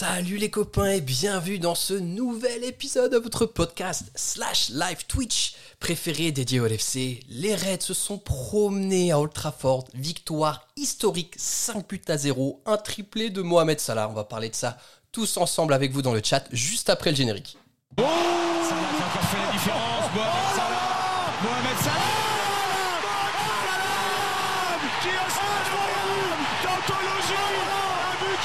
Salut les copains et bienvenue dans ce nouvel épisode de votre podcast slash live Twitch préféré dédié au LFC. Les Reds se sont promenés à Old Trafford, victoire historique 5 buts à 0, un triplé de Mohamed Salah. On va parler de ça tous ensemble avec vous dans le chat juste après le générique. Oh Salah qui a encore fait la différence. Mohamed Salah Mohamed Salah Qui a ça incroyable D'anthologie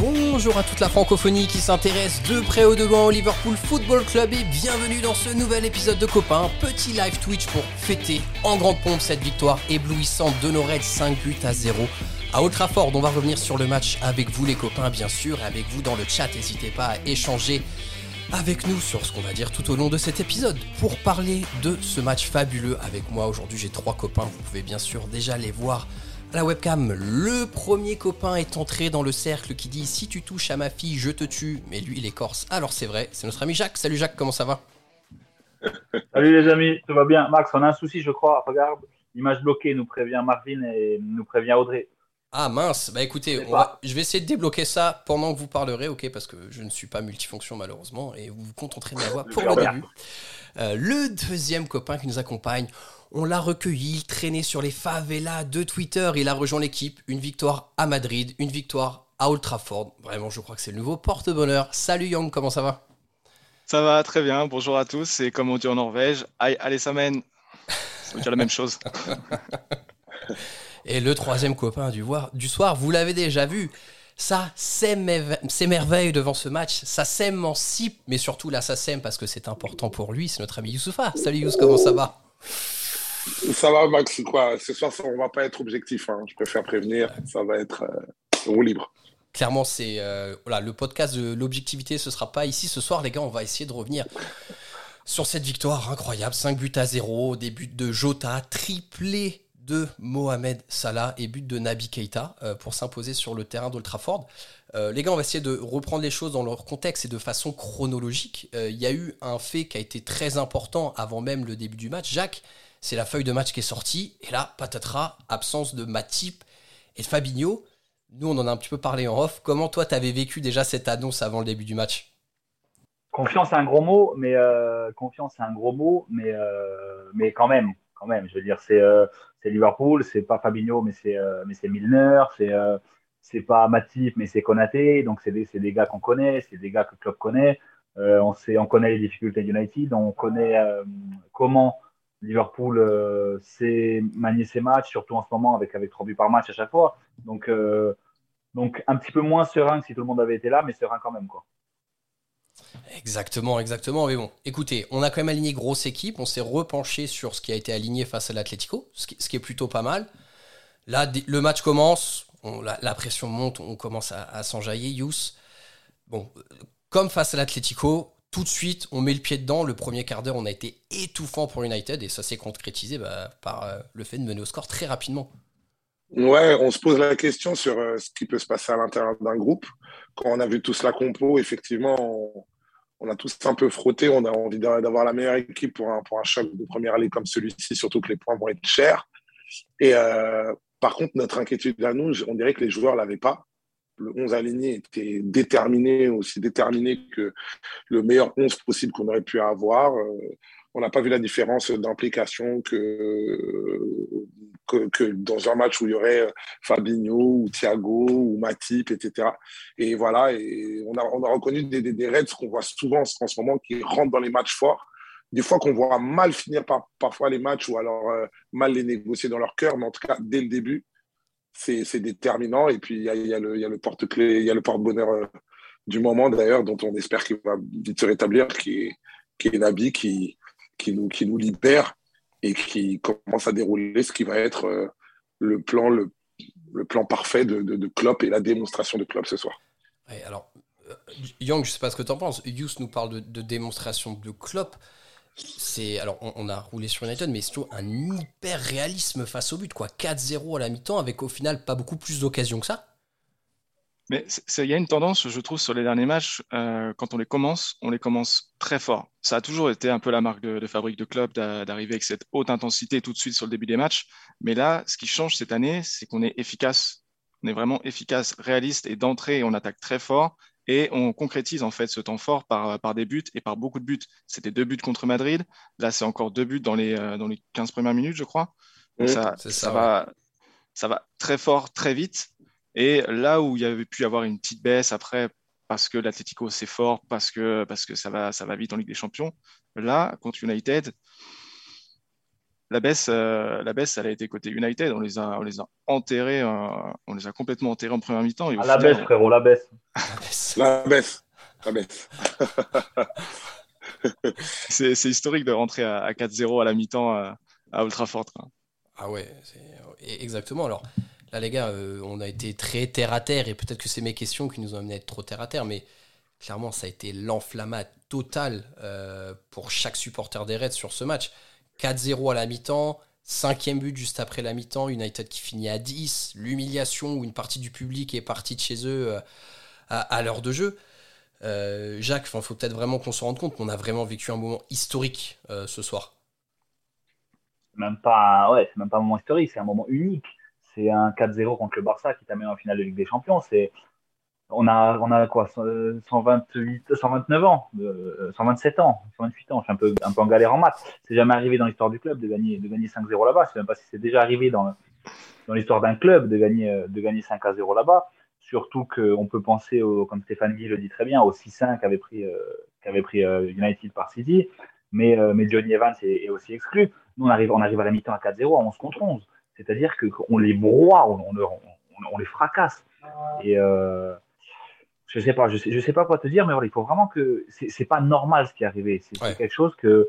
Bonjour à toute la francophonie qui s'intéresse de près ou de loin au Liverpool Football Club et bienvenue dans ce nouvel épisode de Copain, petit live Twitch pour fêter en grande pompe cette victoire éblouissante de nos Reds 5 buts à 0 à Old. On va revenir sur le match avec vous les copains bien sûr et avec vous dans le chat, n'hésitez pas à échanger avec nous sur ce qu'on va dire tout au long de cet épisode. Pour parler de ce match fabuleux avec moi aujourd'hui, j'ai trois copains, vous pouvez bien sûr déjà les voir à la webcam. Le premier copain est entré dans le cercle qui dit si tu touches à ma fille, je te tue, mais lui il est corse. Alors c'est vrai, c'est notre ami Jacques. Salut Jacques, comment ça va? Salut les amis, tout va bien? Max, on a un souci, je crois. Regarde, image bloquée, nous prévient Marvin et nous prévient Audrey. Ah mince, bah écoutez, on va- je vais essayer de débloquer ça pendant que vous parlerez, ok, parce que je ne suis pas multifonction malheureusement, et vous vous contenterez de ma voix pour le début. Euh, le deuxième copain qui nous accompagne, on l'a recueilli, il traînait sur les favelas de Twitter, il a rejoint l'équipe, une victoire à Madrid, une victoire à Old Trafford. Vraiment, je crois que c'est le nouveau porte-bonheur. Salut Young, comment ça va? Ça va très bien, bonjour à tous, et comme on dit en Norvège, aïe, allez, ça mène. Ça veut dire la même chose. Et le troisième copain du, soir, vous l'avez déjà vu, ça s'émerve- s'émerveille devant ce match, ça s'émancipe, mais surtout là ça s'aime parce que c'est important pour lui, c'est notre ami Youssoufa. Salut Youss, comment ça va? Ça va, Max, quoi. Ce soir, on va pas être objectif. hein. Je préfère prévenir. Ça va être euh, roue libre. Clairement, c'est euh, voilà, le podcast de l'objectivité, ce sera pas ici ce soir, les gars. On va essayer de revenir sur cette victoire incroyable, 5 buts à 0, des buts de Jota, triplé de Mohamed Salah et but de Nabi Keita euh, pour s'imposer sur le terrain d'Old Trafford. Euh, les gars, on va essayer de reprendre les choses dans leur contexte et de façon chronologique. Euh, Il y a eu un fait qui a été très important avant même le début du match. Jacques, c'est la feuille de match qui est sortie. Et là, patatras, absence de Matip et de Fabinho. Nous, on en a un petit peu parlé en off. Comment toi, t'avais vécu déjà cette annonce avant le début du match? Confiance, c'est un gros mot, mais euh, confiance, c'est un gros mot, mais euh, mais quand même, quand même. Je veux dire, c'est euh, Liverpool, c'est pas Fabinho, mais c'est mais c'est Milner, c'est c'est pas Matip, mais c'est Konaté. Donc c'est des des gars qu'on connaît, c'est des gars que le club connaît. On sait, on connaît les difficultés d'United, on connaît comment Liverpool euh, sait manier ses matchs, surtout en ce moment avec avec trois buts par match à chaque fois. Donc euh, donc un petit peu moins serein que si tout le monde avait été là, mais serein quand même quoi. Exactement, exactement. Mais bon, écoutez, on a quand même aligné grosse équipe. On s'est repenché sur ce qui a été aligné face à l'Atlético, ce qui, est plutôt pas mal. Là, le match commence, la, pression monte, on commence à, à s'enjailler. Yous, bon, comme face à l'Atlético, tout de suite, on met le pied dedans. Le premier quart d'heure, on a été étouffant pour United et ça s'est concrétisé bah, par euh, le fait de mener au score très rapidement. Ouais, on se pose la question sur euh, ce qui peut se passer à l'intérieur d'un groupe. Quand on a vu tous la compo, effectivement, on, a tous un peu frotté. On a envie d'a- d'avoir la meilleure équipe pour un, pour choc de première allée comme celui-ci, surtout que les points vont être chers. Et euh, par contre, notre inquiétude à nous, on dirait que les joueurs l'avaient pas. Le 11 aligné était déterminé, aussi déterminé que le meilleur 11 possible qu'on aurait pu avoir. Euh, on n'a pas vu la différence d'implication que, que, dans un match où il y aurait euh, Fabinho ou Thiago ou Matip, etc. Et voilà, et on a, on a reconnu des, des, Reds qu'on voit souvent en ce moment qui rentrent dans les matchs forts. Des fois qu'on voit mal finir par, parfois les matchs ou alors euh, mal les négocier dans leur cœur, mais en tout cas, dès le début, c'est déterminant. Et puis, il y a, y a le, porte-clé, il y a le porte-bonheur euh, du moment d'ailleurs, dont on espère qu'il va vite se rétablir, qui est, qui est Nabi, qui, qui, nous, qui nous libère et qui commence à dérouler ce qui va être euh, le plan, le, le plan parfait de, de, Klopp et la démonstration de Klopp ce soir. Ouais, alors, Young, je sais pas ce que tu en penses. Yous nous parle de, de démonstration de Klopp c'est alors on, a roulé sur United mais c'est un hyper réalisme face au but quoi. 4-0 à la mi-temps avec au final pas beaucoup plus d'occasions que ça. Mais il y a une tendance je trouve sur les derniers matchs euh, quand on les commence on les commence très fort. Ça a toujours été un peu la marque de, fabrique de club d'arriver avec cette haute intensité tout de suite sur le début des matchs. Mais là ce qui change cette année c'est qu'on est efficace. On est vraiment efficace réaliste et d'entrée on attaque très fort et on concrétise en fait ce temps fort par, par des buts et par beaucoup de buts. C'était deux buts contre Madrid. Là, c'est encore deux buts dans les, euh, dans les 15 premières minutes, je crois. ça, ça, va, ça va très fort, très vite. Et là où il y avait pu y avoir une petite baisse après, parce que l'Atlético c'est fort, parce que, parce que ça, va, ça va vite en Ligue des Champions, là, contre United, la baisse, euh, la baisse, elle a été côté United. On les a, on les a enterrés, euh, on les a complètement enterrés en première mi-temps. Ah, la baisse, frérot, la baisse. la baisse. La baisse. c'est, historique de rentrer à, 4-0 à la mi-temps à, à Old Trafford. Ah ouais, exactement. Alors là, les gars, euh, on a été très terre à terre et peut-être que c'est mes questions qui nous ont amené à être trop terre à terre, mais clairement, ça a été l'enflammade totale pour chaque supporter des Reds sur ce match. 4-0 à la mi-temps, cinquième but juste après la mi-temps, United qui finit à 10, l'humiliation où une partie du public est partie de chez eux euh, à, l'heure de jeu. Euh, Jacques, il faut peut-être vraiment qu'on se rende compte qu'on a vraiment vécu un moment historique euh, ce soir. Même pas, ouais, c'est même pas un moment historique, c'est un moment unique. C'est un 4-0 contre le Barça qui t'amène en finale de Ligue des Champions. C'est on a, on a quoi 128, 129 ans, 127 euh, ans, 128 ans. Je suis un peu, un peu en galère en maths. C'est jamais arrivé dans l'histoire du club de gagner, de gagner 5-0 là-bas. Je sais même pas si c'est déjà arrivé dans, dans l'histoire d'un club de gagner, euh, de gagner 5 0 là-bas. Surtout qu'on peut penser, au, comme Stéphane Guy le dit très bien, au 6-1 qu'avait pris, euh, qu'avait pris United par City. Mais, mais Johnny Evans est, aussi exclu. Nous, on arrive, on arrive à la mi-temps à 4-0 à 11 contre 11. C'est-à-dire qu'on les broie, on, on, les fracasse. Et, je sais pas, je sais, je sais pas quoi te dire, mais voilà, il faut vraiment que c'est pas normal ce qui est arrivé. C'est quelque chose que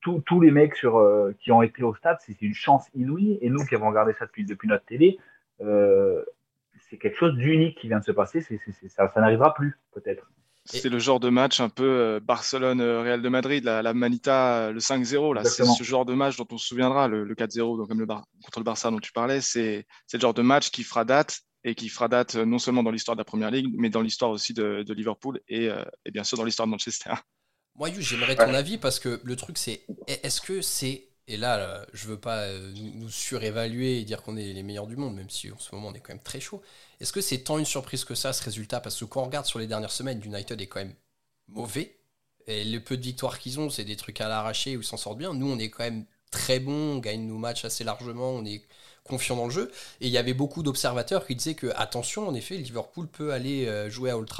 tous les mecs sur, euh, qui ont été au stade, c'est une chance inouïe. Et nous qui avons regardé ça depuis, depuis notre télé, euh, c'est quelque chose d'unique qui vient de se passer. ça, ça n'arrivera plus, peut-être. C'est le genre de match un peu euh, Barcelone-Real de Madrid, la, Manita, le 5-0. C'est ce genre de match dont on se souviendra, le, 4-0 le contre le Barça dont tu parlais. C'est le genre de match qui fera date et qui fera date euh, non seulement dans l'histoire de la Première Ligue, mais dans l'histoire aussi de, Liverpool euh, et, bien sûr dans l'histoire de Manchester. Moi, j'aimerais ton avis parce que le truc, c'est est-ce que c'est. Et là, je veux pas euh, nous surévaluer et dire qu'on est les meilleurs du monde, même si en ce moment on est quand même très chaud. Est-ce que c'est tant une surprise que ça, ce résultat? Parce que quand on regarde sur les dernières semaines, United est quand même mauvais. Et le peu de victoires qu'ils ont, c'est des trucs à l'arracher où ils s'en sortent bien. Nous, on est quand même très bons, on gagne nos matchs assez largement, on est confiant dans le jeu. Et il y avait beaucoup d'observateurs qui disaient que, attention, en effet, Liverpool peut aller euh, jouer à Old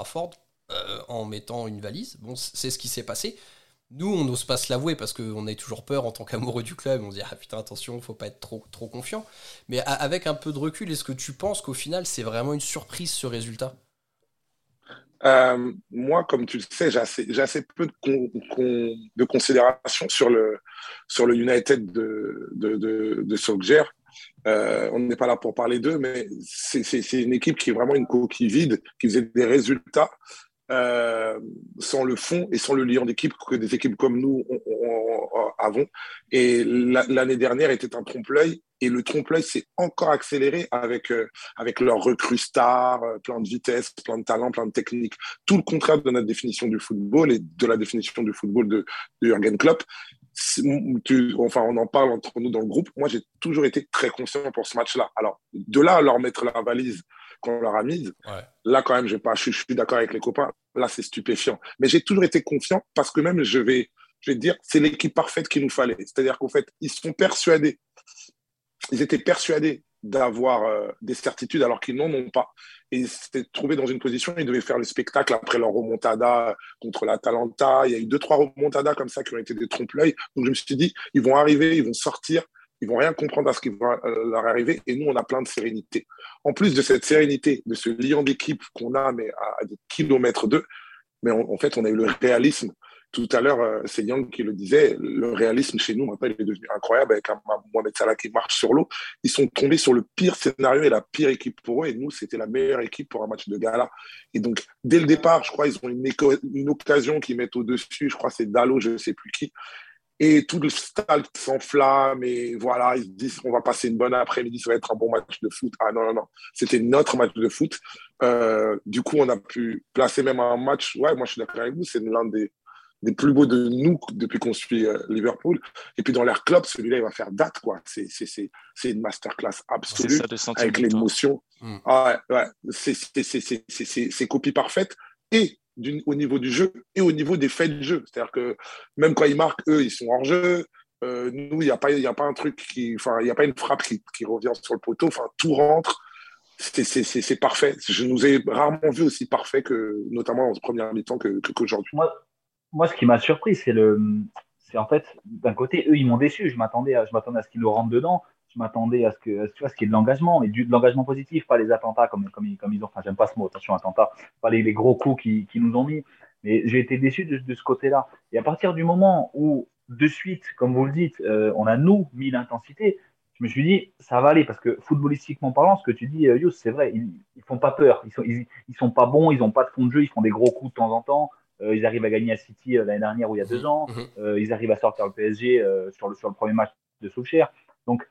euh, en mettant une valise. Bon, c'est ce qui s'est passé. Nous, on n'ose pas se l'avouer parce qu'on a toujours peur en tant qu'amoureux du club. On se dit, ah putain, attention, faut pas être trop, trop confiant. Mais avec un peu de recul, est-ce que tu penses qu'au final, c'est vraiment une surprise ce résultat? Euh, moi, comme tu le sais, j'ai assez, peu de, considération sur le, United de, de. Euh, on n'est pas là pour parler d'eux, mais c'est une équipe qui est vraiment une coquille vide, qui faisait des résultats euh, sans le fond et sans le lien d'équipe que des équipes comme nous avons. Et l'année dernière était un trompe-l'œil et le trompe-l'œil s'est encore accéléré avec, euh, avec leur recrue star, plein de vitesse, plein de talent, plein de technique. Tout le contraire de notre définition du football et de la définition du football de, de Jürgen Klopp enfin, on en parle entre nous dans le groupe. Moi, j'ai toujours été très confiant pour ce match-là. Alors, de là à leur mettre la valise qu'on leur a mise, là, quand même, je, pas, je, suis d'accord avec les copains. Là, c'est stupéfiant. Mais j'ai toujours été confiant parce que même, je vais, je vais te dire, c'est l'équipe parfaite qu'il nous fallait. C'est-à-dire qu'en fait, ils sont persuadés, ils étaient persuadés d'avoir euh, des certitudes alors qu'ils n'en ont pas. Et ils s'étaient trouvés dans une position, ils devaient faire le spectacle après leur remontada contre l'Atalanta. Il y a eu deux, trois remontadas comme ça qui ont été des trompe-l'œil. Donc je me suis dit, ils vont arriver, ils vont sortir, ils vont rien comprendre à ce qui va euh, leur arriver. Et nous, on a plein de sérénité. En plus de cette sérénité, de ce lien d'équipe qu'on a, mais à, des kilomètres d'eux, mais en fait, on a eu le réalisme tout à l'heure, euh, c'est Young qui le disait, le réalisme chez nous, maintenant, il est devenu incroyable avec un Mohamed Salah qui marche sur l'eau. Ils sont tombés sur le pire scénario et la pire équipe pour eux. Et nous, c'était la meilleure équipe pour un match de gala. Et donc, dès le départ, je crois, ils ont une, une occasion qu'ils mettent au-dessus. Je crois c'est Dalo, je ne sais plus qui. Et tout le stade s'enflamme et voilà, ils se disent on va passer une bonne après-midi, ça va être un bon match de foot. Ah non, non, non, c'était notre match de foot. Euh, du coup, on a pu placer même un match. Ouais, moi je suis d'accord avec vous, c'est l'un des, des plus beaux de nous depuis qu'on suit euh, Liverpool. Et puis dans l'air club, celui-là, il va faire date, quoi. C'est, c'est, c'est, c'est une masterclass absolue avec l'émotion. Mm. Ah, ouais, ouais. C'est, c'est, c'est, c'est, c'est, c'est copie parfaite. Et au niveau du jeu et au niveau des faits de jeu. C'est-à-dire que même quand ils marquent, eux, ils sont hors jeu. Euh, nous, il n'y a, pas, a pas un truc qui. Enfin, il n'y a pas une frappe qui, qui, revient sur le poteau. Enfin, tout rentre. C'est parfait. Je nous ai rarement vu aussi parfait que, notamment en première mi-temps, qu'aujourd'hui. Que, moi, moi, ce qui m'a surpris, c'est le. C'est en fait, d'un côté, eux, ils m'ont déçu. Je m'attendais à, je m'attendais à ce qu'ils nous rentrent dedans je m'attendais à ce que, tu vois, ce qui est de l'engagement, mais du, de l'engagement positif, pas les attentats comme, comme, ils ont, enfin, j'aime pas ce mot, attention, attentats, pas les, gros coups qui, qui, nous ont mis, mais j'ai été déçu de, ce côté-là. Et à partir du moment où, de suite, comme vous le dites, euh, on a nous mis l'intensité, je me suis dit, ça va aller, parce que footballistiquement parlant, ce que tu dis, euh, c'est vrai, ils, ils font pas peur, ils sont, ils, sont pas bons, ils ont pas de fond de jeu, ils font des gros coups de temps en temps, ils arrivent à gagner à City euh, l'année dernière ou il y a deux mmh. ans, mmh. euh, ils arrivent à sortir le PSG sur, le, sur le premier match de Solskjaer. Donc,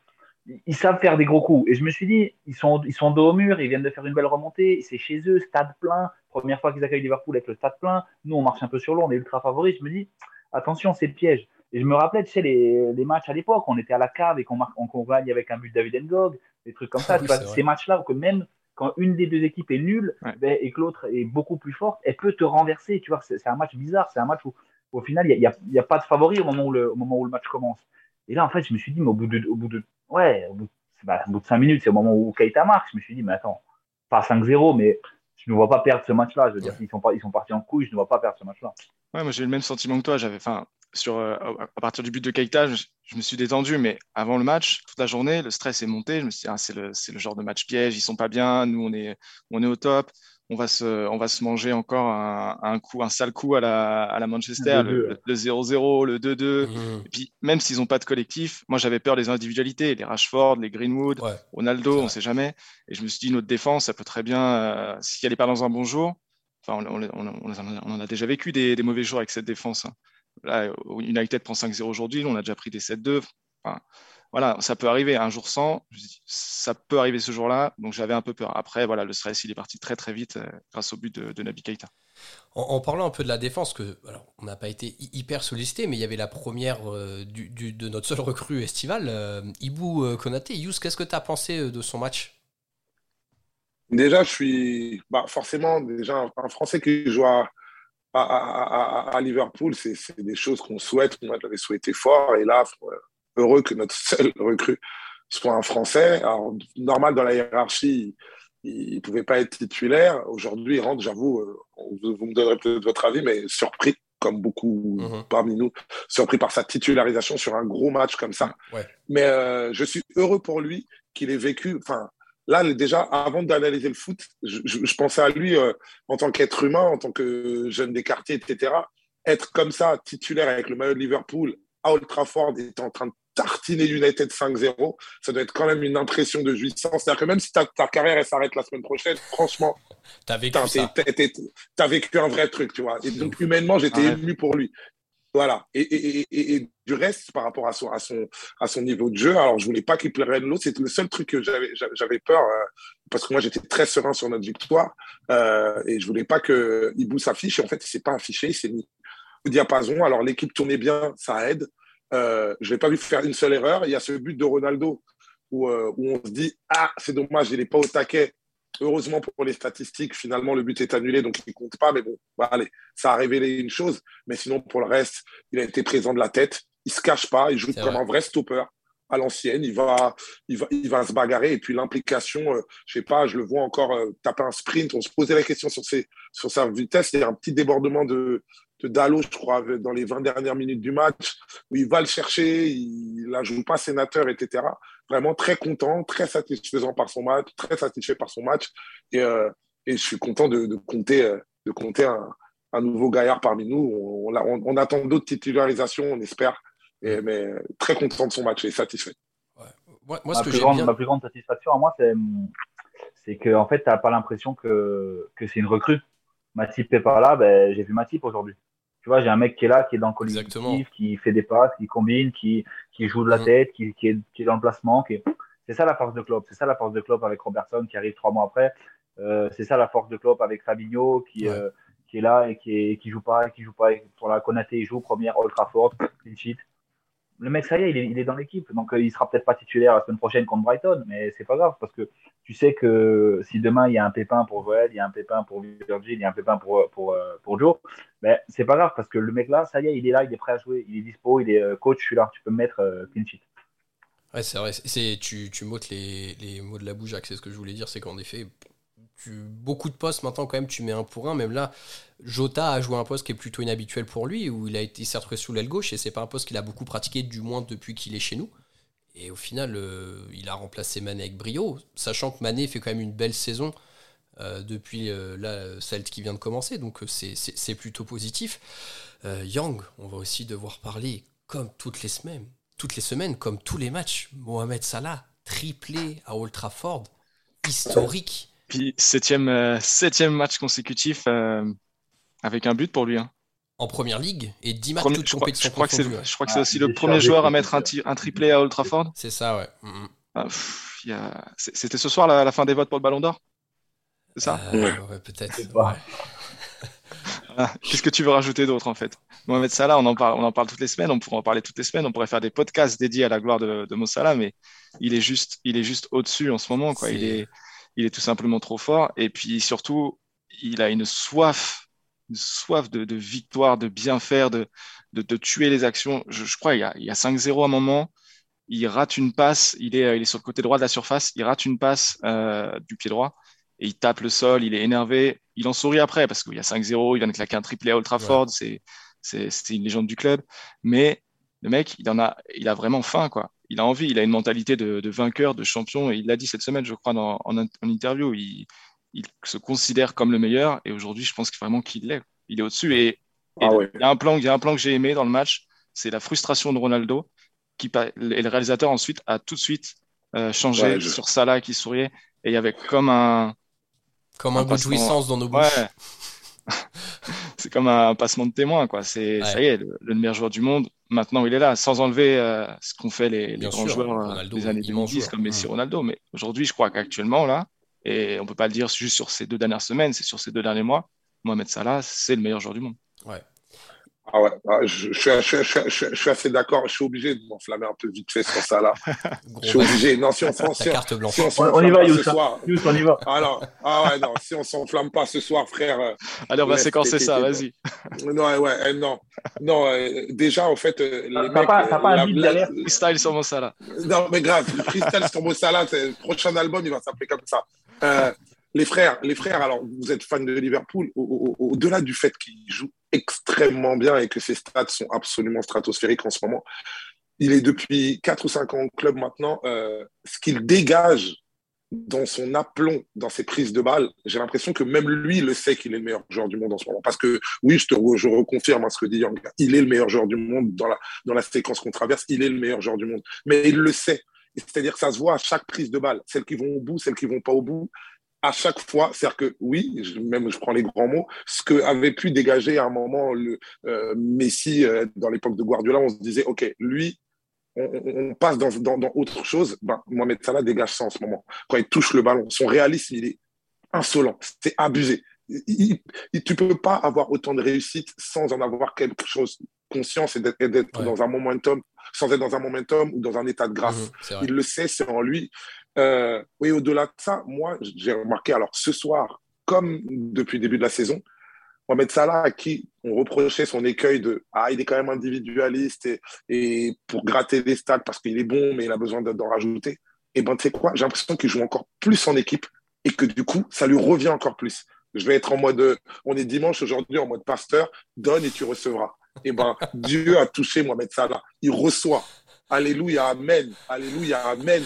ils savent faire des gros coups. Et je me suis dit, ils sont, ils sont dos au mur, ils viennent de faire une belle remontée, c'est chez eux, stade plein. Première fois qu'ils accueillent Liverpool avec le stade plein. Nous, on marche un peu sur l'eau, on est ultra favoris. Je me dis, attention, c'est le piège. Et je me rappelais, tu sais, les, les matchs à l'époque, on était à la cave et qu'on on, gagne avec un but de David Ngog, des trucs comme ça. ces matchs-là, que même quand une des deux équipes est nulle ben, et que l'autre est beaucoup plus forte, elle peut te renverser. Tu vois, c'est un match bizarre, c'est un match où, au final, il n'y a, y a, pas de favori au moment, où le, au moment où le match commence. Et là, en fait, je me suis dit, mais au bout de, au bout de ouais, au bout, bah, au bout de 5 minutes, c'est au moment où Keita marque. Je me suis dit, mais attends, pas 5-0, mais je ne vois pas perdre ce match-là. Je veux dire, ils sont, pas, ils sont partis en couille, je ne vois pas perdre ce match-là. Ouais, moi j'ai eu le même sentiment que toi. J'avais, enfin, sur, euh, à partir du but de Keita, je, me suis détendu, mais avant le match, toute la journée, le stress est monté. Je me suis dit, ah, c'est le, le, genre de match piège, ils sont pas bien, nous on est, on est au top on va se, on va se manger encore un, un coup, un sale coup à la, à la Manchester, le 0-0, le 2-2. Mmh. Et puis, même s'ils n'ont pas de collectif, moi j'avais peur des individualités, les Rashford, les Greenwood, Ronaldo, on ne sait jamais. Et je me suis dit, notre défense, ça peut très bien, euh, si elle n'est pas dans un bon jour, enfin, on, on, en a déjà vécu des, des, mauvais jours avec cette défense. Hein. Là, United prend 5-0 aujourd'hui, on a déjà pris des 7-2. Enfin, voilà, ça peut arriver un jour sans, ça peut arriver ce jour-là, donc j'avais un peu peur. Après, voilà, le stress, il est parti très très vite euh, grâce au but de, Nabi Keita. En, parlant un peu de la défense, que alors, on n'a pas été hyper sollicité, mais il y avait la première euh, du, de notre seul recrue estival, euh, Ibou Konaté. Yous, qu'est-ce que tu as pensé de son match? Déjà, je suis bah, forcément déjà un, Français qui joue à, à, Liverpool, c'est des choses qu'on souhaite, qu'on avait souhaité fort, et là, heureux que notre seul recrue soit un Français. Alors, normal, dans la hiérarchie, il ne pouvait pas être titulaire. Aujourd'hui, il rentre, j'avoue, euh, vous me donnerez peut-être votre avis, mais surpris, comme beaucoup mhm. parmi nous, surpris par sa titularisation sur un gros match comme ça. Mais euh, je suis heureux pour lui qu'il ait vécu. Enfin, là, déjà, avant d'analyser le foot, je, pensais à lui euh, en tant qu'être humain, en tant que jeune des quartiers, etc. Être comme ça, titulaire avec le maillot de Liverpool à Old Trafford, était en train de tartiner United 5-0, ça doit être quand même une impression de jouissance. C'est-à-dire que même si ta, ta carrière elle s'arrête la semaine prochaine, franchement, t'as vécu, as vécu un vrai truc, tu vois. Et donc humainement, j'étais ému pour lui. Voilà. Et, du reste, par rapport à son, niveau de jeu, alors je voulais pas qu'il plairait de l'autre. C'était le seul truc que j'avais, peur, euh, parce que moi j'étais très serein sur notre victoire, euh, et je voulais pas que Ibou s'affiche. En fait, il s'est pas affiché, il s'est mis au diapason. Alors l'équipe tournait bien, ça aide. Euh, je n'ai pas vu faire une seule erreur. Il y a ce but de Ronaldo où, euh, où on se dit Ah, c'est dommage, il n'est pas au taquet. Heureusement pour les statistiques, finalement, le but est annulé, donc il ne compte pas. Mais bon, bah, allez, ça a révélé une chose. Mais sinon, pour le reste, il a été présent de la tête. Il ne se cache pas. Il joue comme un vrai stopper à l'ancienne. Il va, il, va, il va se bagarrer. Et puis l'implication, euh, je sais pas, je le vois encore taper un sprint. On se posait la question sur, sur sa vitesse. Il y a un petit débordement de, de Dalo, je crois, dans les 20 dernières minutes du match, où il va le chercher, il la joue pas sénateur, etc. Vraiment très content, très satisfaisant par son match, très satisfait par son match. Et, euh, je suis content de, compter, de compter un, un nouveau gaillard parmi nous. On, attend d'autres titularisations, on espère. Mais très content de son match et satisfait. Moi, ma, plus grande, ma, plus grande, satisfaction à moi, c'est que en fait, tu n'as pas l'impression que, que c'est une recrue. Matip n'est pas là, ben, j'ai vu Matip aujourd'hui. Tu vois, j'ai un mec qui est là, qui est dans le collectif, qui fait des passes, qui combine, qui, qui joue de la mm. tête, qui, qui, est, qui, est, dans le placement. Qui C'est ça la force de Klopp. C'est ça la force de Klopp avec Robertson qui arrive trois mois après. Euh, c'est ça la force de Klopp avec Fabinho qui, euh, qui est là et qui, est, qui joue pas, qui joue pas. Pour la Konaté, il joue première, Old Trafford, clean sheet le mec, ça y est, il est, dans l'équipe. Donc, euh, il sera peut-être pas titulaire la semaine prochaine contre Brighton, mais c'est pas grave parce que tu sais que si demain il y a un pépin pour Joël, il y a un pépin pour Virgil, il y a un pépin pour, pour, euh, pour Joe, ben, c'est pas grave parce que le mec là, ça y est, il est là, il est prêt à jouer, il est dispo, il est euh, coach, je suis là, tu peux me mettre clean sheet. Ouais, c'est vrai. Tu, tu m'ôtes les, les mots de la bouche, c'est ce que je voulais dire, c'est qu'en effet, beaucoup de postes maintenant quand même tu mets un pour un. Même là Jota a joué un poste qui est plutôt inhabituel pour lui où il a été s'est retrouvé sous l'aile gauche et c'est pas un poste qu'il a beaucoup pratiqué du moins depuis qu'il est chez nous. Et au final euh, il a remplacé Mané avec brio sachant que Mané fait quand même une belle saison euh, depuis euh, celle qui vient de commencer. Donc c'est plutôt positif. Yang on va aussi devoir parler comme toutes les semaines toutes les semaines comme tous les matchs Mohamed Salah triplé à Old Trafford historique puis septième, euh, septième match consécutif euh, avec un but pour lui. Hein. En première ligue et 10 matchs de compétition. Je crois, que c'est, je crois que c'est aussi le premier joueur à mettre un, un triplé à Old Trafford. C'est ça, ouais. Mm, mm. Ah, c'était ce soir la, la, fin des votes pour le Ballon d'Or? C'est ça? Euh, ouais. peut-être. Ah, qu'est-ce que tu veux rajouter d'autre en fait? Mohamed Salah, on en, parle, on en parle toutes les semaines, on pourrait en parler toutes les semaines, on pourrait faire des podcasts dédiés à la gloire de, de Mo Salah, mais il est juste, il est juste au-dessus en ce moment. Quoi. Il est il est tout simplement trop fort. Et puis surtout, il a une soif, une soif de, victoire, de bien faire, de, de, tuer les actions. Je, crois il y a, a 5-0 à un moment. Il rate une passe, il est, il est sur le côté droit de la surface, il rate une passe euh, du pied droit et il tape le sol, il est énervé. Il en sourit après parce qu'il y a 5-0, il vient de claquer un triplé à Old Trafford, c'est c'est une légende du club. Mais le mec, il en a, il a vraiment faim, quoi il a envie, il a une mentalité de, vainqueur, de champion, et il l'a dit cette semaine, je crois, dans, en, interview, il, se considère comme le meilleur, et aujourd'hui, je pense vraiment qu'il l'est. Il est au-dessus, et, ah il, y a un plan, il y a un plan que j'ai aimé dans le match, c'est la frustration de Ronaldo, qui, et le réalisateur ensuite a tout de suite euh, changé sur Salah qui souriait, et il y avait comme un... Comme un, de jouissance dans nos bouches. C'est comme un passement de témoin, quoi. C'est ça y est, le, meilleur joueur du monde. Maintenant, il est là, sans enlever euh, ce qu'ont fait les, grands joueurs euh, des années 2010 comme Messi, Ronaldo. Mais aujourd'hui, je crois qu'actuellement là, et on peut pas le dire juste sur ces deux dernières semaines, c'est sur ces deux derniers mois. Mohamed Salah, c'est le meilleur joueur du monde. Ouais. Ah ouais, ah, je, je, suis assez d'accord. Je suis obligé de m'enflammer un peu vite fait sur ça là. je suis obligé. Non, si on s'en si on, y va, Youss. Soir... on y va. Alors, ah ouais, non, si on s'enflamme pas ce soir, frère. Euh, Allez, on va séquencer ça, vas-y. Non, ouais, eh, non. Non, euh, déjà, en fait, euh, les mecs. Pas, pas un beat derrière Freestyle sur mon Salah. Non, mais grave, freestyle sur mon Salah, le prochain album, il va s'appeler comme ça. Euh, les frères, les frères, alors vous êtes fan de Liverpool, au-delà du fait qu'ils jouent extrêmement bien et que ses stats sont absolument stratosphériques en ce moment, il est depuis 4 ou 5 ans au club maintenant. Euh, ce qu'il dégage dans son aplomb, dans ses prises de balles, j'ai l'impression que même lui le sait qu'il est le meilleur joueur du monde en ce moment. Parce que oui, je, te, je reconfirme hein, ce que dit Yang, il est le meilleur joueur du monde dans la, dans la séquence qu'on traverse, il est le meilleur joueur du monde. Mais il le sait. C'est-à-dire que ça se voit à chaque prise de balle, celles qui vont au bout, celles qui vont pas au bout à chaque fois, c'est-à-dire que oui, même je prends les grands mots, ce que avait pu dégager à un moment le euh, Messi euh, dans l'époque de Guardiola, on se disait, ok, lui, on, passe dans, dans, autre chose. Ben, Mohamed Salah dégage ça en ce moment. Quand il touche le ballon, son réalisme, il est insolent, c'est abusé. Tu ne tu peux pas avoir autant de réussite sans en avoir quelque chose conscience et d'être dans un momentum, sans être dans un momentum ou dans un état de grâce. Mmh, il le sait, c'est en lui. Euh, oui, au-delà de ça, moi, j'ai remarqué, alors ce soir, comme depuis le début de la saison, Mohamed Salah, à qui on reprochait son écueil de Ah, il est quand même individualiste et, et pour gratter des stats parce qu'il est bon, mais il a besoin d'en rajouter. Et ben, tu sais quoi, j'ai l'impression qu'il joue encore plus en équipe et que du coup, ça lui revient encore plus. Je vais être en mode, on est dimanche aujourd'hui, en mode pasteur, donne et tu recevras. Et ben, Dieu a touché Mohamed Salah. Il reçoit. Alléluia, Amen. Alléluia, Amen.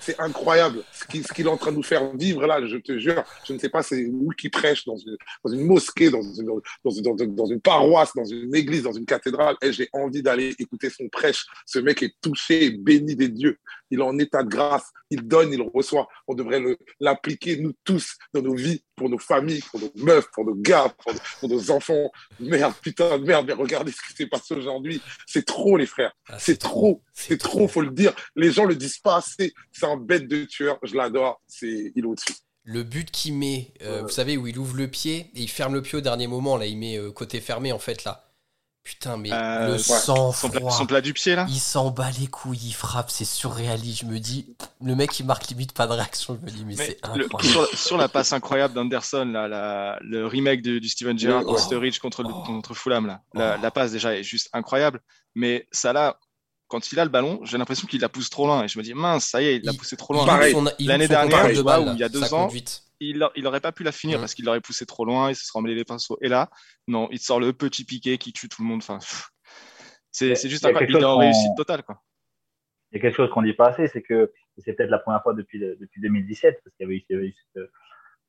C'est incroyable ce qu'il est en train de nous faire vivre là, je te jure. Je ne sais pas c'est où qui prêche, dans une, dans une mosquée, dans une, dans, une, dans une, paroisse, dans une église, dans une cathédrale. Et j'ai envie d'aller écouter son prêche. Ce mec est touché, béni des dieux. Il est en état de grâce. Il donne, il reçoit. On devrait l'appliquer, nous tous, dans nos vies, pour nos familles, pour nos meufs, pour nos gars, pour, nos enfants. Merde, putain de merde, mais regardez ce qui s'est passé aujourd'hui. C'est trop, les frères. Ah, c'est trop. C'est trop, faut le dire. Les gens le disent pas assez. C'est un bête de tueur. Je l'adore. C'est, il est au-dessus. Le but qu'il met, euh, vous savez, où il ouvre le pied et il ferme le pied au dernier moment, là, il met euh, côté fermé, en fait, là. Putain, mais euh, le sang son, plat, du pied là? Il s'en bat les couilles, il frappe, c'est surréaliste. Je me dis, le mec il marque limite pas de réaction. Je me dis, mais, c'est incroyable. Sur, la passe incroyable d'Anderson, là, le remake du Steven Gerrard Sturridge contre, oh. contre Fulham, là. La, la, passe déjà est juste incroyable. Mais ça là, quand il a le ballon, j'ai l'impression qu'il la pousse trop loin. Et je me dis, mince, ça y est, il l'a poussé trop loin. L'année dernière, de balle, où il y a deux ans, il, il aurait pas pu la finir parce qu'il l'aurait poussé trop loin, il se serait emmêlé les pinceaux. Et là, non, il sort le petit piqué qui tue tout le monde. Enfin, c'est juste un il en réussite totale. Quoi. Il y a quelque chose qu'on dit pas assez, c'est que c'est peut-être la première fois depuis, depuis 2017, parce qu'il y avait eu, cette euh,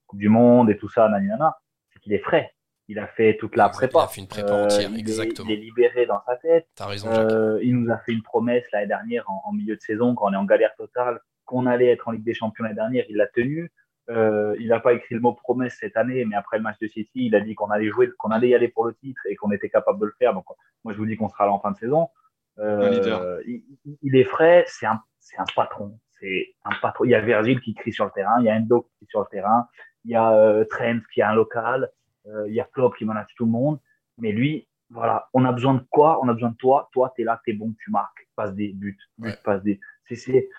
Coupe du Monde et tout ça, nanana, c'est qu'il est frais il a fait toute la prépa. Il a fait une prépa entière, euh, exactement. Il est, libéré dans sa tête. T'as raison. Euh, il nous a fait une promesse l'année dernière en, milieu de saison, quand on est en galère totale, qu'on allait être en Ligue des Champions l'année dernière. Il l'a tenu. Euh, il n'a pas écrit le mot promesse cette année, mais après le match de City, il a dit qu'on allait jouer, qu'on allait y aller pour le titre et qu'on était capable de le faire. Donc, moi, je vous dis qu'on sera là en fin de saison. Euh, il, il, est frais, c'est un, c'est un patron. C'est un patron. Il y a Virgil qui crie sur le terrain, il y a Endo qui crie sur le terrain, il y a euh, Trent qui est un local. Il y a Klopp qui menace tout le monde. Mais lui, voilà, on a besoin de quoi? On a besoin de toi. Toi, tu es là, tu es bon, tu marques. Passe des buts, passe des. C'est,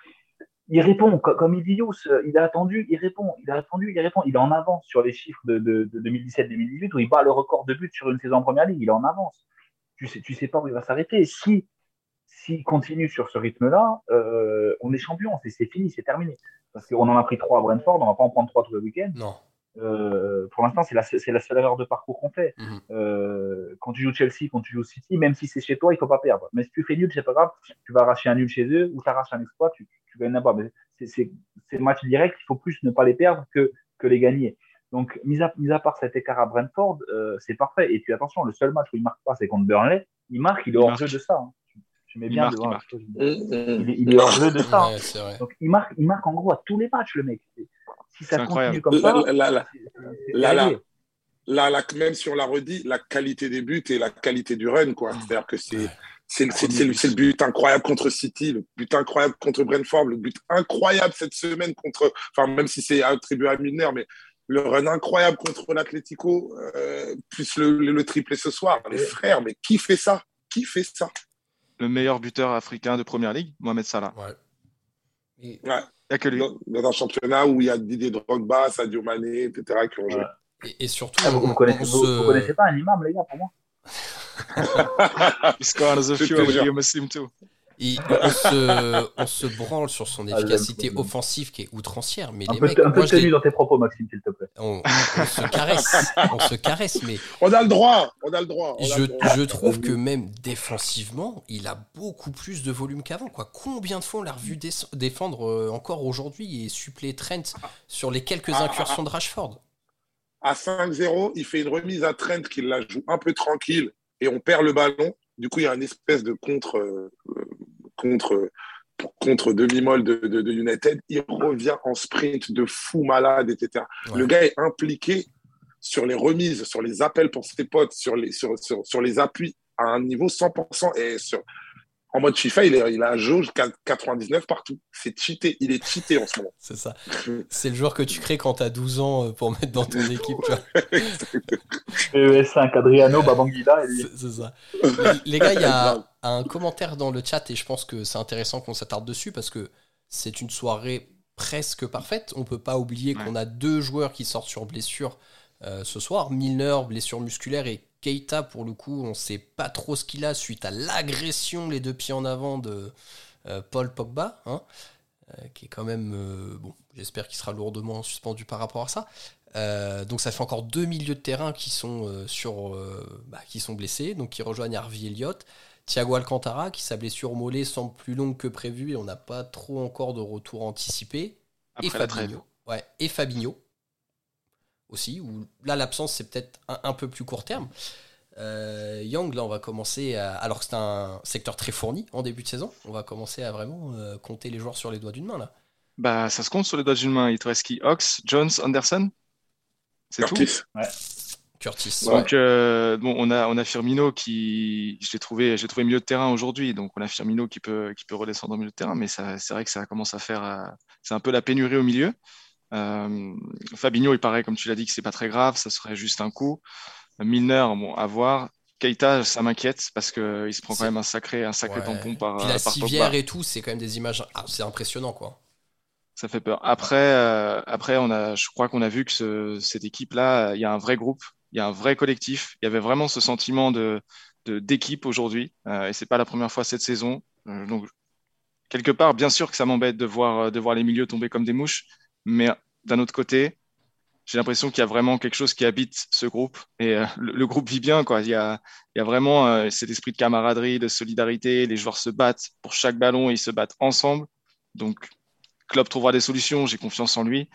il répond, comme il dit Yous, euh, il a attendu, il répond, il a attendu, il répond. Il est en avance sur les chiffres de, de, 2017-2018 où il bat le record de buts sur une saison en première ligue. Il est en avance. Tu sais, tu sais pas où il va s'arrêter. Si s'il continue sur ce rythme-là, euh, on est champion. C'est fini, c'est terminé. Parce qu'on en a pris trois à Brentford, on va pas en prendre trois tous les week-ends. Non. Euh, pour l'instant, c'est la, la, seule erreur de parcours qu'on fait. Mhm. Euh, quand tu joues Chelsea, quand tu joues City, même si c'est chez toi, il faut pas perdre. Mais si tu fais nul, c'est pas grave. Tu vas arracher un nul chez eux ou tu arraches un exploit, tu, tu gagnes pas. Mais c'est match direct, il faut plus ne pas les perdre que, que les gagner. Donc, mis à, mis à part cet écart à Brentford, euh, c'est parfait. Et puis attention, le seul match où il marque pas, c'est contre Burnley. Il marque, il est hors jeu de ça. Hein. Je mets bien devant. Il, il, est hors jeu de ça. Hein. Donc, il marque, il marque en gros à tous les matchs, le mec si ça continue comme ça, là, même si on l'a redit, la qualité des buts et la qualité du run, quoi. C'est-à-dire que c'est c'est le, but incroyable contre City, le but incroyable contre Brentford, le but incroyable cette semaine contre, enfin même si c'est attribué à Milner, mais le run incroyable contre l'Atlético, euh, plus le, le, triplé ce soir. Les frères, mais qui fait ça? Qui fait ça? Le meilleur buteur africain de Première Ligue, Mohamed Salah. Ouais. ouais que lui. Dans, un championnat où il y a Didier Drogba, Sadio Mané, etc. qui ont joué. Et, surtout, ah, vous, ne connaissez, vous, connaissez pas un imam, les gars, pour moi He's a few you Muslim too on, se, branle sur son ah, efficacité offensive qui est outrancière. Mais un les peu, mecs, un peu tenu dans tes propos, Maxime, s'il te plaît. On, se caresse, on se caresse, mais. On a le droit, on a le droit. je, trouve que même défensivement, il a beaucoup plus de volume qu'avant. Quoi. Combien de fois on l'a revu défendre euh, encore aujourd'hui et suppléer Trent sur les quelques incursions de Rashford? À 5-0, il fait une remise à Trent qui la joue un peu tranquille et on perd le ballon. Du coup, il y a une espèce de contre, euh, contre, contre demi-molle de, de, United. Il revient en sprint de fou malade, etc. Le gars est impliqué sur les remises, sur les appels pour ses potes, sur les, sur, sur, sur les appuis à un niveau 100% et sur, en mode FIFA, il, est, il a un jauge 99 partout. C'est cheaté. Il est cheaté en ce moment. C'est ça. C'est le joueur que tu crées quand tu as 12 ans euh, pour mettre dans ton équipe. PES5, Adriano, Babangida. C'est ça. Les gars, il y a un commentaire dans le chat et je pense que c'est intéressant qu'on s'attarde dessus parce que c'est une soirée presque parfaite. On peut pas oublier qu'on a deux joueurs qui sortent sur blessure euh, ce soir. Milner, blessure musculaire et Keita, pour le coup, on sait pas trop ce qu'il a suite à l'agression, les deux pieds en avant de euh, Paul Pogba, hein, euh, qui est quand même, euh, bon, j'espère qu'il sera lourdement suspendu par rapport à ça. donc ça fait encore deux milieux de terrain qui sont, sur, bah, qui sont blessés, donc qui rejoignent Harvey Elliott. Thiago Alcantara, qui sa blessure au mollet semble plus longue que prévu et on n'a pas trop encore de retour anticipé. Après et Fabinho. Ouais, et Fabinho aussi, où là l'absence c'est peut-être un, un peu plus court terme. Euh, Young, là, on va commencer, à- alors que c'est un secteur très fourni en début de saison, on va commencer à vraiment euh, compter les joueurs sur les doigts d'une main là. Bah, ça se compte sur les doigts d'une main. Il te reste qui? Ox, Jones, Anderson? C'est tout? Curtis. Curtis. Ouais. Donc, euh, bon, on a, on a Firmino qui, je l'ai trouvé, je l'ai trouvé milieu de terrain aujourd'hui. Donc, on a Firmino qui peut, qui peut redescendre au milieu de terrain, mais ça, c'est vrai que ça commence à faire, euh, c'est un peu la pénurie au milieu. Euh, Fabinho, il paraît, comme tu l'as dit, que c'est pas très grave, ça serait juste un coup. Milner, bon, à voir. Keita, ça m'inquiète parce que il se prend quand même un sacré, un sacré Ouais. tampon par, Puis la par civière et tout, c'est quand même des images, ah, c'est impressionnant quoi. Ça fait peur. Après, euh, après, on a, je crois qu'on a vu que ce- cette équipe-là, il y a un vrai groupe, il y a un vrai collectif. Il y avait vraiment ce sentiment de, de- d'équipe aujourd'hui, euh, et c'est pas la première fois cette saison. Euh, donc, quelque part, bien sûr que ça m'embête de voir, de voir les milieux tomber comme des mouches, mais d'un autre côté, j'ai l'impression qu'il y a vraiment quelque chose qui habite ce groupe, et euh, le, groupe vit bien, quoi. Il y a, vraiment euh, cet esprit de camaraderie, de solidarité. Les joueurs se battent pour chaque ballon, ils se battent ensemble. Donc, Klopp trouvera des solutions, j'ai confiance en lui.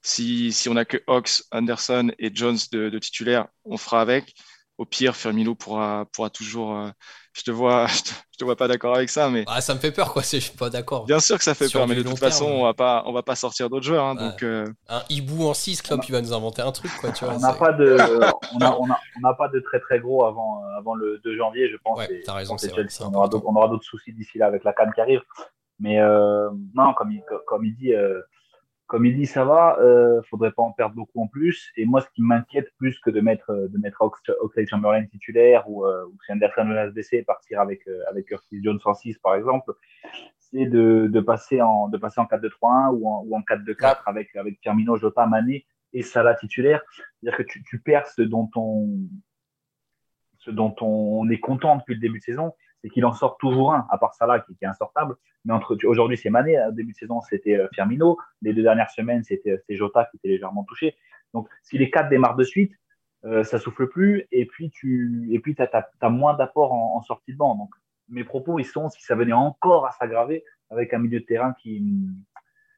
Si, si on n'a que Ox, Anderson et Jones de, de titulaires, on fera avec. Au pire, Firmino pourra, pourra toujours. euh, je te vois, je te, je te vois pas d'accord avec ça, mais Ah, ça me fait peur quoi, je suis pas d'accord. bien sûr que ça fait Sur peur. Mais de toute façon, terme. on va pas, on va pas sortir d'autres joueurs. hein, donc, euh, Un hibou en 6, Klopp, il va nous inventer un truc quoi, tu vois. On n'a pas de, on a, on a, on n'a pas de très très gros avant, euh, avant le 2 janvier, je pense. Ouais, et t'as raison, c'est vrai, on aura d'autres- on aura d'autres soucis d'ici là avec la canne qui arrive. Mais euh, non, comme il, comme il dit, euh, comme il dit, ça va. Euh, faudrait pas en perdre beaucoup en plus. Et moi, ce qui m'inquiète plus que de mettre euh, de mettre Ox- Oxlade Chamberlain titulaire ou, euh, ou si Anderson venait à se blesser, partir avec euh, avec Curtis Jones en 6 par exemple, c'est de, de passer en de passer en 4-2-3-1 ou en, ou en 4-2-4 avec avec Firmino, Jota, Mané et Salah titulaire. C'est-à-dire que tu, tu perds ce dont on ce dont on est content depuis le début de saison, c'est qu'il en sort toujours un, à part Salah qui, qui est insortable. Mais entre aujourd'hui, c'est Mané. Au début de saison, c'était euh, Firmino. Les deux dernières semaines, c'était c'était Jota qui était légèrement touché. Donc, si les quatre démarrent de suite, euh, ça souffle plus. Et puis, tu et puis, as, as, moins d'apport en, sortie de banc. Donc, mes propos, ils sont si ça venait encore à s'aggraver avec un milieu de terrain qui,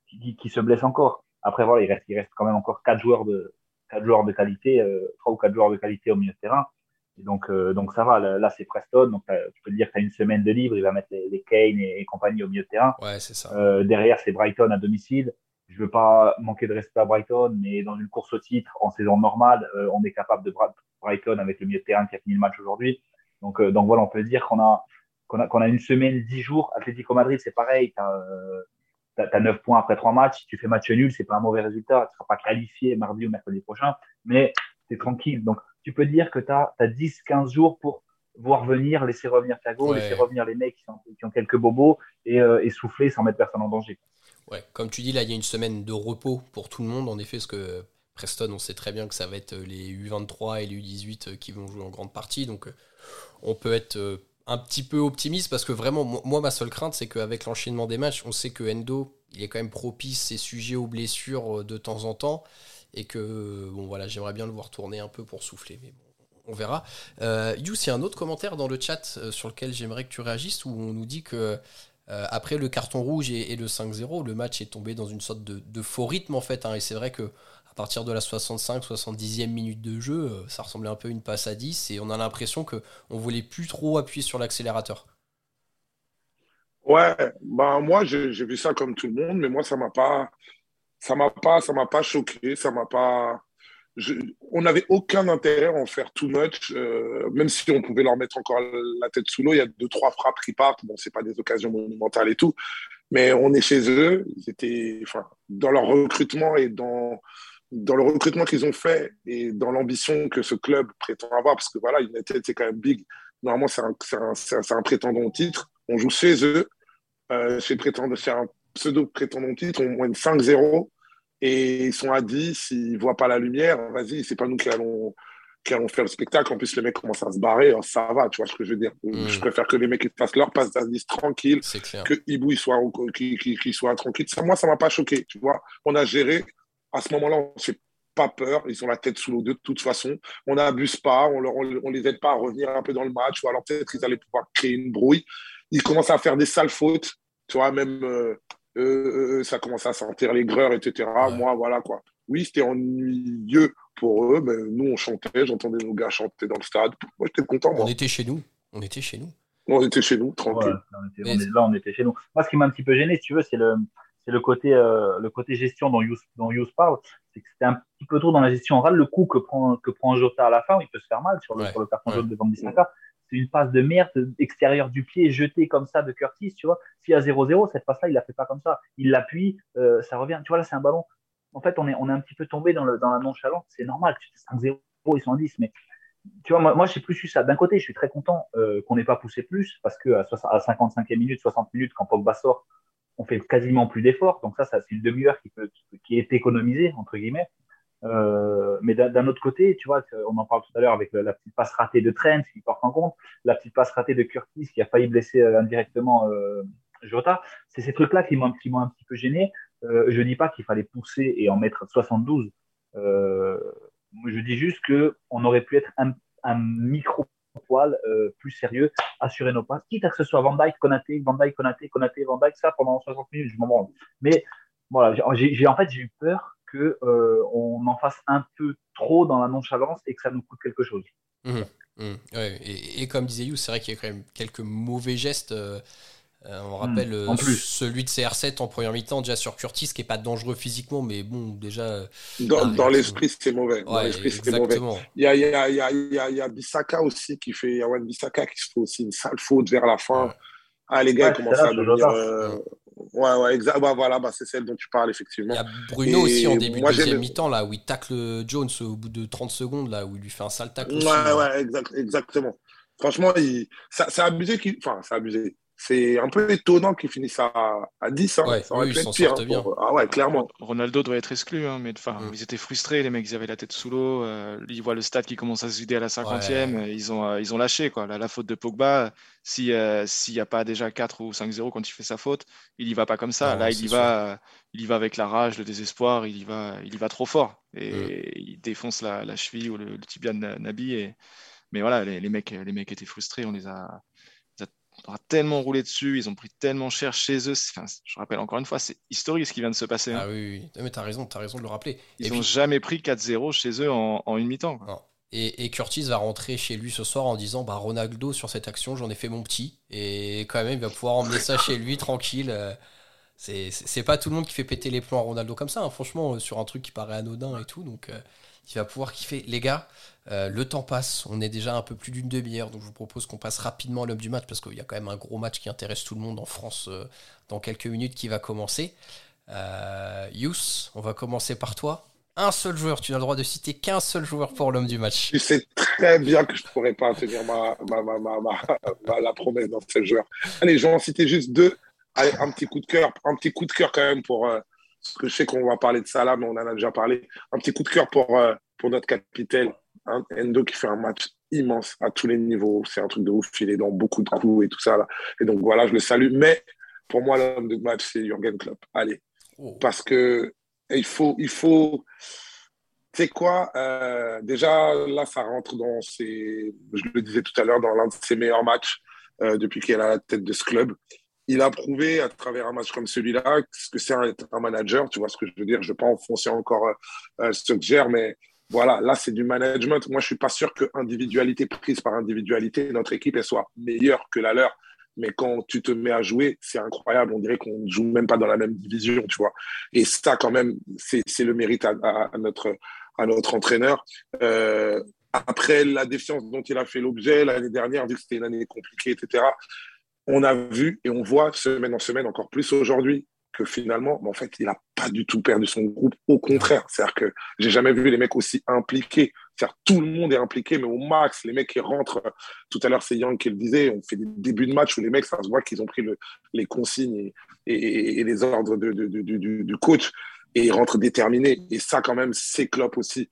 qui, qui, se blesse encore. Après, voilà, il reste, il reste quand même encore quatre joueurs de, quatre joueurs de qualité, euh, trois ou quatre joueurs de qualité au milieu de terrain. Donc, euh, donc ça va. Là, c'est Preston. Donc, tu peux te dire que tu as une semaine de libre. Il va mettre les, les Kane et, et, compagnie au milieu de terrain. Ouais, c'est ça. Euh, derrière, c'est Brighton à domicile. Je veux pas manquer de respect à Brighton, mais dans une course au titre en saison normale, euh, on est capable de Brighton avec le milieu de terrain qui a fini le match aujourd'hui. Donc, euh, donc voilà, on peut dire qu'on a qu'on a, qu'on a une semaine, dix jours. Atlético Madrid, c'est pareil. Tu as, as, 9 points après trois matchs. Si tu fais match nul, c'est pas un mauvais résultat. Tu ne seras pas qualifié mardi ou mercredi prochain, mais tu es tranquille. Donc, tu peux dire que tu as, as 10, 15 jours pour voir venir, laisser revenir Thiago, ouais. laisser revenir les mecs qui, sont, qui ont quelques bobos et, euh, et, souffler sans mettre personne en danger. Ouais, comme tu dis, là, il y a une semaine de repos pour tout le monde. En effet, parce que Preston, on sait très bien que ça va être les U23 et les U18 qui vont jouer en grande partie. Donc, on peut être euh, un petit peu optimiste parce que vraiment, moi, ma seule crainte, c'est qu'avec l'enchaînement des matchs, on sait que Endo, il est quand même propice, c'est sujet aux blessures euh, de temps en temps. Et que, bon, voilà, j'aimerais bien le voir tourner un peu pour souffler. Mais bon, on verra. Euh, You, il y a un autre commentaire dans le chat euh, sur lequel j'aimerais que tu réagisses où on nous dit que euh, après le carton rouge et, le 5-0, le match est tombé dans une sorte de, faux rythme en fait. Hein, et c'est vrai que à partir de la 65-70e minute de jeu, euh, ça ressemblait un peu à une passe à 10 et on a l'impression que on voulait plus trop appuyer sur l'accélérateur. Ouais, ben moi j'ai vu ça comme tout le monde, mais moi ça m'a pas, ça m'a pas, ça m'a pas choqué, ça m'a pas. On n'avait aucun intérêt à en faire too much, euh, même si on pouvait leur mettre encore la tête sous l'eau. Il y a deux, trois frappes qui partent. Bon, c'est pas des occasions monumentales et tout, mais on est chez eux. Ils étaient, enfin, dans leur recrutement et dans, dans le recrutement qu'ils ont fait et dans l'ambition que ce club prétend avoir, parce que voilà, United, c'est quand même big. Normalement, c'est un, un, un, prétendant au titre. On joue chez eux. Euh, un pseudo-prétendant au titre. On mène 5-0 et ils sont à 10, ils ne voient pas la lumière, vas-y, c'est pas nous qui allons, qui allons faire le spectacle. En plus, les mecs commencent à se barrer, alors ça va, tu vois ce que je veux dire. Mmh. Je préfère que les mecs ils fassent leur passe 10 tranquille, que Ibou il soit, qu'il qu qu soit tranquille. Ça, moi, ça ne m'a pas choqué, tu vois. On a géré, à ce moment-là, on s'est pas peur. Ils ont la tête sous l'eau de toute façon. On n'abuse pas, on, ne les aide pas à revenir un peu dans le match, ou alors peut-être qu'ils allaient pouvoir créer une brouille. Ils commencent à faire des sales fautes, tu vois, même euh, euh, euh, ça commence à sentir les greurs, etc. Moi, voilà quoi. Oui, c'était ennuyeux pour eux, mais nous, on chantait, j'entendais nos gars chanter dans le stade. Moi, j'étais content. On était chez nous. On était chez nous. On était chez nous, tranquille. là, on était chez nous. Moi, ce qui m'a un petit peu gêné, si tu veux, c'est le, c'est le côté, euh, le côté gestion dont Yous, dont parle. C'est que c'était un petit peu trop dans la gestion orale. Le coup que prend, que prend Jota à la fin, il peut se faire mal sur le, sur le carton jaune de Van. C'est une passe de merde extérieure du pied jetée comme ça de Curtis, tu vois. S'il y a 0-0, cette passe-là, il la fait pas comme ça. Il l'appuie, euh, ça revient. Tu vois, là, c'est un ballon. En fait, on est, on est un petit peu tombé dans, le, dans la nonchalance. C'est normal. 5-0, ils sont à 10. Mais tu vois, moi, moi j'ai plus eu ça. D'un côté, je suis très content euh, qu'on n'ait pas poussé plus parce que à, 55e minute, 60 minutes, quand Pogba sort, on fait quasiment plus d'efforts. Donc ça, c'est une demi-heure qui, qui est économisée, entre guillemets. Euh, mais d'un autre côté, tu vois, on en parle tout à l'heure avec la, petite passe ratée de Trent qui porte en compte, la petite passe ratée de Curtis qui a failli blesser euh, indirectement euh, Jota. C'est ces trucs-là qui m'ont un petit peu gêné. Euh, je dis pas qu'il fallait pousser et en mettre 72. Euh, je dis juste qu'on aurait pu être un, un micro poil plus sérieux, assurer nos passes, quitte à que ce soit Van Dyke, Konaté, Van Dyke, Konaté, Konaté, Van Dyke, ça pendant 60 minutes, je m'en branle. Mais voilà, j'ai en fait j'ai eu peur que euh, on en fasse un peu trop dans la nonchalance et que ça nous coûte quelque chose. Mmh, mmh. et, comme disait You, c'est vrai qu'il y a quand même quelques mauvais gestes. Euh, euh, on hmm, rappelle euh, celui de CR7 en première mi-temps, déjà sur Curtis, qui est pas dangereux physiquement, mais bon, déjà. Dans, l'esprit, c'est mauvais. dans l'esprit, c'est mauvais. Il y a, il y, a, il y, a, il y a Bissaka aussi qui fait. Yawan Bissaka qui se fait aussi une sale faute vers la fin. Ah, les gars, comment ça devenir. Ouais, ouais, exact. Bah, voilà, bah, c'est celle dont tu parles, effectivement. Il y a Bruno aussi en début de deuxième mi-temps, là, où il tacle Jones au bout de 30 secondes, là, où il lui fait un sale tacle. Ouais, ouais, exact, exactement. Franchement, il... c'est abusé. Enfin, c'est abusé c'est un peu étonnant qu'ils finissent à, à 10. Hein. ça aurait pu être pire. Hein, ah ouais, clairement. Ronaldo doit être exclu, hein, mais enfin, mm. ils étaient frustrés, les mecs, ils avaient la tête sous l'eau. Euh, ils voient le stade qui commence à se vider à la 50e. Ils, ont, euh, ils ont lâché. Quoi. La, faute de Pogba, s'il n'y a pas déjà 4 ou 5-0 quand il fait sa faute, il y va pas comme ça. Là, il y, va, il y va avec la rage, le désespoir, il y va, il y va trop fort. Et mm. il défonce la, la, cheville ou le, tibia de Nabi. Et... Mais voilà, les, les, mecs, les mecs étaient frustrés. On les a on a tellement roulé dessus, ils ont pris tellement cher chez eux. je rappelle encore une fois, c'est historique ce qui vient de se passer. Hein. Ah oui, oui. mais t'as raison, as raison de le rappeler. Ils n'ont jamais pris 4-0 chez eux en, une mi-temps. Et, Curtis va rentrer chez lui ce soir en disant bah, Ronaldo, sur cette action, j'en ai fait mon petit. Et quand même, il va pouvoir emmener ça chez lui tranquille. C'est pas tout le monde qui fait péter les plombs à Ronaldo comme ça, hein. franchement, euh, sur un truc qui paraît anodin et tout. Donc, euh, il va pouvoir kiffer. Les gars, euh, le temps passe, on est déjà un peu plus d'une demi-heure, donc je vous propose qu'on passe rapidement à l'homme du match parce qu'il y a quand même un gros match qui intéresse tout le monde en France euh, dans quelques minutes qui va commencer. Euh, Yous, on va commencer par toi. Un seul joueur, tu n'as le droit de citer qu'un seul joueur pour l'homme du match. Tu sais très bien que je ne pourrais pas tenir ma, ma, la promesse dans ce joueur. Allez, je vais en citer juste deux. Allez, un petit coup de cœur, un petit coup de cœur quand même pour, parce que je sais qu'on va parler de ça là, mais on en a déjà parlé. Un petit coup de cœur pour, pour notre capitaine, Endo qui fait un match immense à tous les niveaux. C'est un truc de ouf. Il est dans beaucoup de coups et tout ça. Là. Et donc voilà, je le salue. Mais pour moi, l'homme de match, c'est Jürgen Klopp. Allez. Oh. Parce que il faut. Il faut tu sais quoi euh, Déjà, là, ça rentre dans ses. Je le disais tout à l'heure, dans l'un de ses meilleurs matchs euh, depuis qu'il est à la tête de ce club. Il a prouvé à travers un match comme celui-là ce que c'est un, un, manager. Tu vois ce que je veux dire Je ne vais pas enfoncer encore euh, ce que gère, mais voilà, là, c'est du management. Moi, je suis pas sûr que individualité prise par individualité, notre équipe, elle soit meilleure que la leur. Mais quand tu te mets à jouer, c'est incroyable. On dirait qu'on ne joue même pas dans la même division, tu vois. Et ça, quand même, c'est le mérite à, notre, à notre entraîneur. Euh, après la défiance dont il a fait l'objet l'année dernière, vu que c'était une année compliquée, etc., on a vu et on voit semaine en semaine, encore plus aujourd'hui, que finalement, en fait, il n'a pas du tout perdu son groupe. Au contraire, c'est-à-dire que j'ai jamais vu les mecs aussi impliqués. C'est-à-dire tout le monde est impliqué, mais au max, les mecs qui rentrent. Tout à l'heure, c'est Yang qui le disait. On fait des débuts de match où les mecs, ça se voit qu'ils ont pris les consignes et, les ordres du, coach et ils rentrent déterminés. Et ça, quand même, c'est Klopp aussi.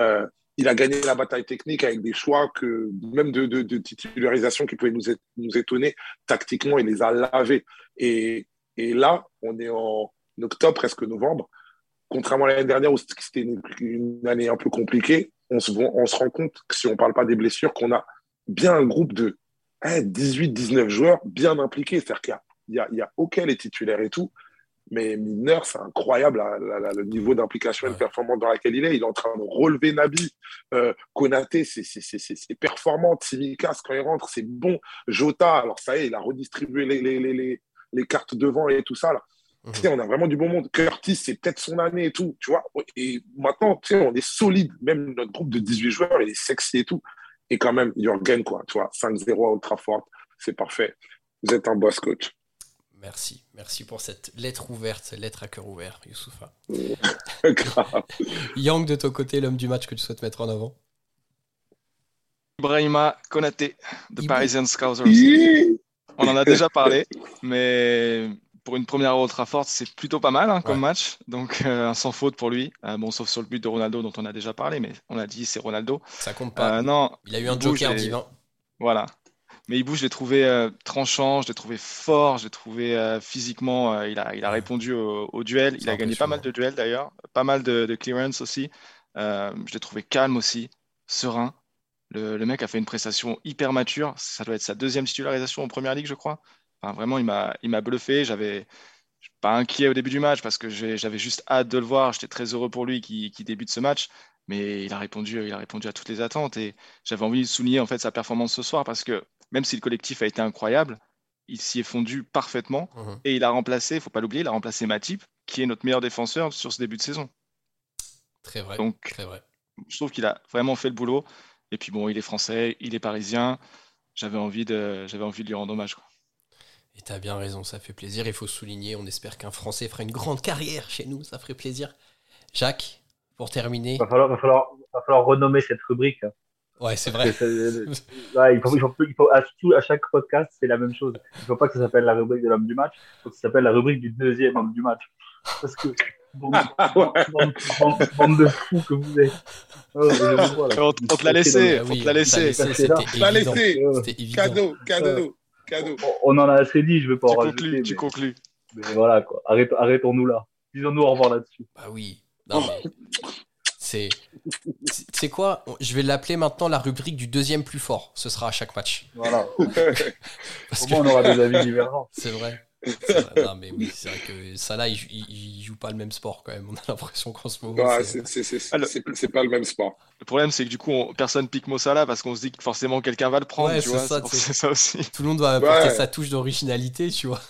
Euh, il a gagné la bataille technique avec des choix que même de, titularisation qui pouvaient nous, étonner. Tactiquement, il les a lavés. Et là, on est en octobre, presque novembre. contrairement à l'année dernière où c'était une, année un peu compliquée, on se, rend compte que si on ne parle pas des blessures, qu'on a bien un groupe de 18-19 hein, joueurs bien impliqués. C'est-à-dire qu'il y y a, OK les titulaires et tout, mais Mineur, c'est incroyable le niveau d'implication et de performance dans laquelle il est. Il est en train de relever Nabi. Euh, Konaté, c'est performant. Tsimikas, quand il rentre, c'est bon. Jota, alors ça y est, il a redistribué les, les, les, les cartes devant et tout ça. Là. Mhm. on a vraiment du bon monde. Curtis, c'est peut-être son année et tout, tu vois. Et maintenant, on est solide. Même notre groupe de 18 joueurs, il est sexy et tout. Et quand même, Jürgen, quoi, tu vois, 5-0 à Ultrafort, c'est parfait. Vous êtes un boss coach. Merci, merci pour cette lettre ouverte, cette lettre à cœur ouvert, Youssoufa. Yang, de ton côté, l'homme du match que tu souhaites mettre en avant? Ibrahima Konaté, de Parisian Scousers. On en a déjà parlé, mais pour une première Ultra Forte, c'est plutôt pas mal hein, comme match. Donc, euh, sans faute pour lui. Euh, bon, sauf sur le but de Ronaldo dont on a déjà parlé, mais on a dit c'est Ronaldo. Ça compte pas. Euh, non, il a eu un joker divin. Voilà. Mais Ibou, je l'ai trouvé euh, tranchant, je l'ai trouvé fort, je l'ai trouvé euh, physiquement, euh, il, a, il a répondu au, duel. Il a gagné pas mal de duels d'ailleurs, pas mal de, clearance aussi. je l'ai trouvé calme aussi, serein. Le, mec a fait une prestation hyper mature. Ça doit être sa deuxième titularisation en première ligue, je crois. Enfin, vraiment, il m'a bluffé. J'avais pas inquiet au début du match parce que j'avais juste hâte de le voir. J'étais très heureux pour lui qui, qui débute ce match mais il a répondu, il a répondu à toutes les attentes et j'avais envie de souligner en fait sa performance ce soir parce que même si le collectif a été incroyable, il s'y est fondu parfaitement mhm. et il a remplacé, il faut pas l'oublier, il a remplacé Matip, qui est notre meilleur défenseur sur ce début de saison. Très vrai. Donc, très vrai. je trouve qu'il a vraiment fait le boulot. Et puis bon, il est français, il est parisien. J'avais envie de, j'avais envie de lui rendre hommage. Quoi. Et tu as bien raison, ça fait plaisir. Il faut souligner, on espère qu'un Français fera une grande carrière chez nous, ça ferait plaisir. Jacques, pour terminer. Il va falloir, va falloir, va falloir renommer cette rubrique. Ouais, c'est vrai. il faut, il faut, il faut à, à, chaque podcast, c'est la même chose. Il ne faut pas que ça s'appelle la rubrique de l'homme du match, il faut que ça s'appelle la rubrique du deuxième homme du match. Parce que, bande, de fous que vous êtes. Oh, on, te l'a laissé, on te l'a laissé. On l'a laissé. Cadeau, cadeau, cadeau. On en a assez dit, je ne vais pas tu en conclus, rajouter. Tu conclus. Mais voilà, quoi. Arrêtons-nous là. Disons-nous au revoir là-dessus. Bah oui. Non, mais c'est c'est quoi? Je vais l'appeler maintenant la rubrique du deuxième plus fort. Ce sera à chaque match. Voilà. Parce on aura des avis divergents. C'est vrai. Non, mais oui, c'est vrai que ça là, il, joue pas le même sport quand même. On a l'impression qu'en ce moment. c'est pas le même sport. Le problème, c'est que du coup, personne pique Mossala parce qu'on se dit que forcément quelqu'un va le prendre. Ouais, c'est ça, ça, aussi. Tout le monde doit apporter sa touche d'originalité, tu vois.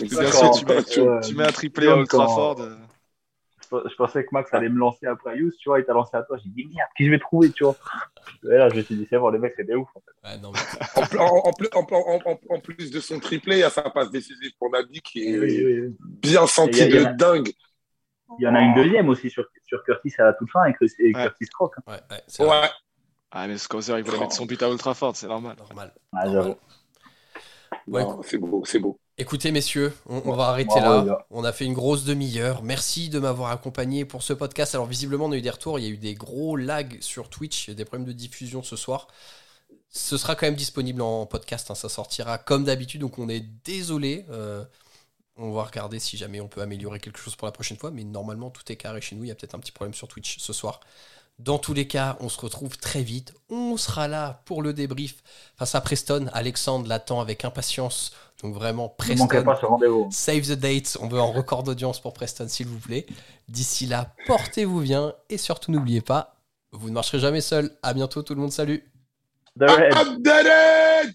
Bien sûr, tu mets, tu, mets un triplé à Old Trafford. Je pensais que Max allait me lancer après Yous, tu vois, il t'a lancé à toi. J'ai dit merde, qui je vais trouver, tu vois. Et là, je me suis dit, c'est bon, les mecs, c'est des ouf. En, fait. en, plus de son triplé, il y a sa passe décisive pour Nabi qui est bien senti de dingue. Il y en a une deuxième aussi sur, sur Curtis à la toute fin avec, Curtis Croc. Hein. Ouais, ouais, ouais. Ah, mais Scouser, il voulait mettre son but à ultra fort, c'est normal. Normal. Ah, c'est beau, c'est beau. Écoutez, messieurs, on, va arrêter là. On a fait une grosse demi-heure. Merci de m'avoir accompagné pour ce podcast. Alors, visiblement, on a eu des retours. Il y a eu des gros lags sur Twitch. Il y a des problèmes de diffusion ce soir. Ce sera quand même disponible en podcast. Hein. Ça sortira comme d'habitude. Donc, on est désolé. Euh, on va regarder si jamais on peut améliorer quelque chose pour la prochaine fois. Mais normalement, tout est carré chez nous. Il y a peut-être un petit problème sur Twitch ce soir. Dans tous les cas, on se retrouve très vite. On sera là pour le débrief face à Preston. Alexandre l'attend avec impatience. Donc vraiment, Preston. Pas ce rendez-vous. Save the date. On veut un record d'audience pour Preston, s'il vous plaît. D'ici là, portez-vous bien et surtout n'oubliez pas, vous ne marcherez jamais seul. À bientôt tout le monde. Salut. The